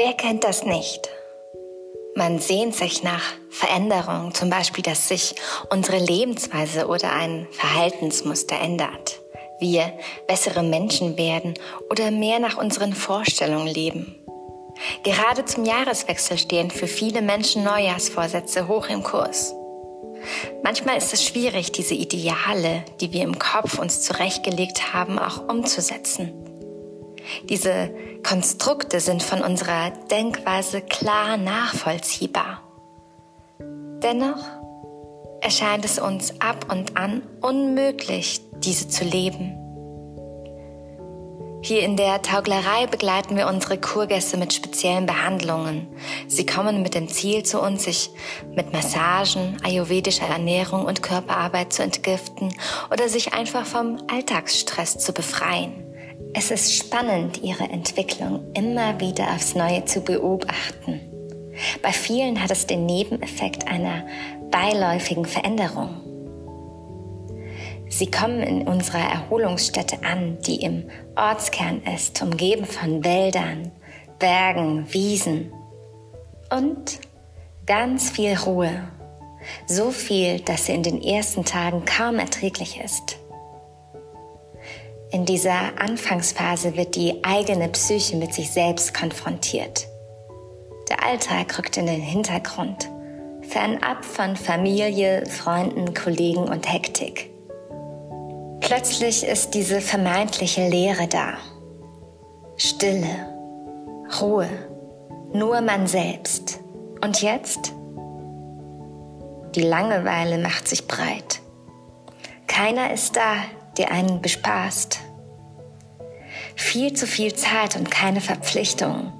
Wer kennt das nicht? Man sehnt sich nach Veränderung, zum Beispiel, dass sich unsere Lebensweise oder ein Verhaltensmuster ändert. Wir bessere Menschen werden oder mehr nach unseren Vorstellungen leben. Gerade zum Jahreswechsel stehen für viele Menschen Neujahrsvorsätze hoch im Kurs. Manchmal ist es schwierig, diese Ideale, die wir im Kopf uns zurechtgelegt haben, auch umzusetzen. Diese Konstrukte sind von unserer Denkweise klar nachvollziehbar. Dennoch erscheint es uns ab und an unmöglich, diese zu leben. Hier in der Tauglerei begleiten wir unsere Kurgäste mit speziellen Behandlungen. Sie kommen mit dem Ziel zu uns, sich mit Massagen, ayurvedischer Ernährung und Körperarbeit zu entgiften oder sich einfach vom Alltagsstress zu befreien. Es ist spannend, ihre Entwicklung immer wieder aufs Neue zu beobachten. Bei vielen hat es den Nebeneffekt einer beiläufigen Veränderung. Sie kommen in unserer Erholungsstätte an, die im Ortskern ist, umgeben von Wäldern, Bergen, Wiesen und ganz viel Ruhe. So viel, dass sie in den ersten Tagen kaum erträglich ist. In dieser Anfangsphase wird die eigene Psyche mit sich selbst konfrontiert. Der Alltag rückt in den Hintergrund, fernab von Familie, Freunden, Kollegen und Hektik. Plötzlich ist diese vermeintliche Leere da. Stille, Ruhe, nur man selbst. Und jetzt? Die Langeweile macht sich breit. Keiner ist da, der einen bespaßt. Viel zu viel Zeit und keine Verpflichtungen.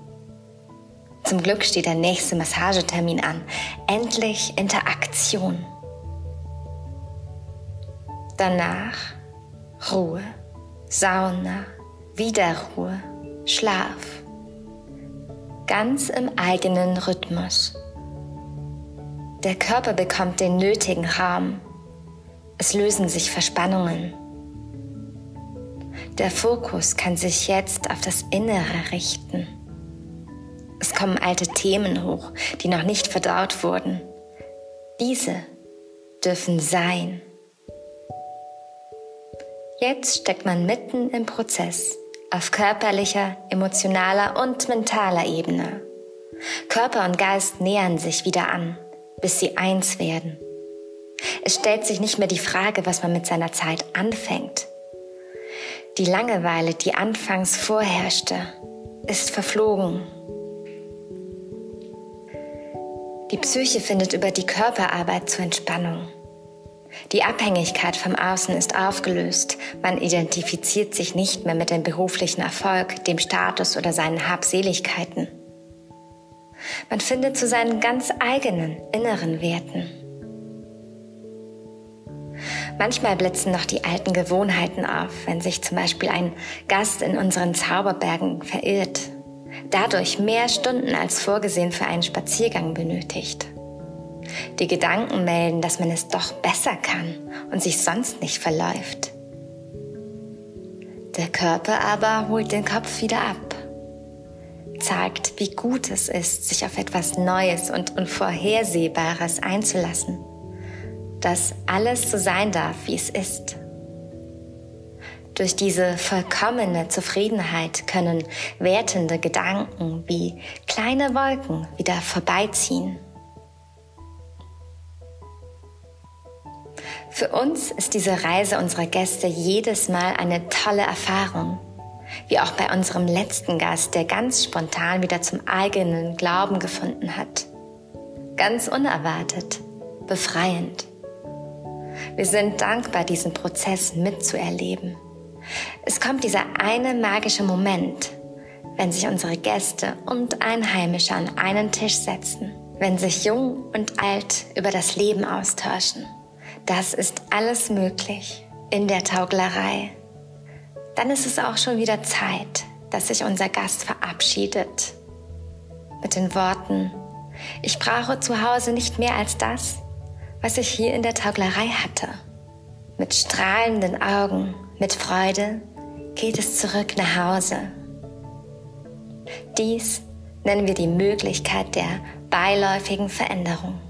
Zum Glück steht der nächste Massagetermin an. Endlich Interaktion. Danach Ruhe, Sauna, wieder Ruhe, Schlaf. Ganz im eigenen Rhythmus. Der Körper bekommt den nötigen Raum. Es lösen sich Verspannungen. Der Fokus kann sich jetzt auf das Innere richten. Es kommen alte Themen hoch, die noch nicht verdaut wurden. Diese dürfen sein. Jetzt steckt man mitten im Prozess auf körperlicher, emotionaler und mentaler Ebene. Körper und Geist nähern sich wieder an, bis sie eins werden. Es stellt sich nicht mehr die Frage, was man mit seiner Zeit anfängt, die Langeweile, die anfangs vorherrschte, ist verflogen. Die Psyche findet über die Körperarbeit zur Entspannung. Die Abhängigkeit vom Außen ist aufgelöst. Man identifiziert sich nicht mehr mit dem beruflichen Erfolg, dem Status oder seinen Habseligkeiten. Man findet zu seinen ganz eigenen inneren Werten. Manchmal blitzen noch die alten Gewohnheiten auf, wenn sich zum Beispiel ein Gast in unseren Zauberbergen verirrt, dadurch mehr Stunden als vorgesehen für einen Spaziergang benötigt. Die Gedanken melden, dass man es doch besser kann und sich sonst nicht verläuft. Der Körper aber holt den Kopf wieder ab, zeigt, wie gut es ist, sich auf etwas Neues und Unvorhersehbares einzulassen dass alles so sein darf, wie es ist. Durch diese vollkommene Zufriedenheit können wertende Gedanken wie kleine Wolken wieder vorbeiziehen. Für uns ist diese Reise unserer Gäste jedes Mal eine tolle Erfahrung, wie auch bei unserem letzten Gast, der ganz spontan wieder zum eigenen Glauben gefunden hat. Ganz unerwartet, befreiend. Wir sind dankbar, diesen Prozess mitzuerleben. Es kommt dieser eine magische Moment, wenn sich unsere Gäste und Einheimische an einen Tisch setzen, wenn sich Jung und Alt über das Leben austauschen. Das ist alles möglich in der Tauglerei. Dann ist es auch schon wieder Zeit, dass sich unser Gast verabschiedet. Mit den Worten, ich brauche zu Hause nicht mehr als das, was ich hier in der Tauglerei hatte. Mit strahlenden Augen, mit Freude geht es zurück nach Hause. Dies nennen wir die Möglichkeit der beiläufigen Veränderung.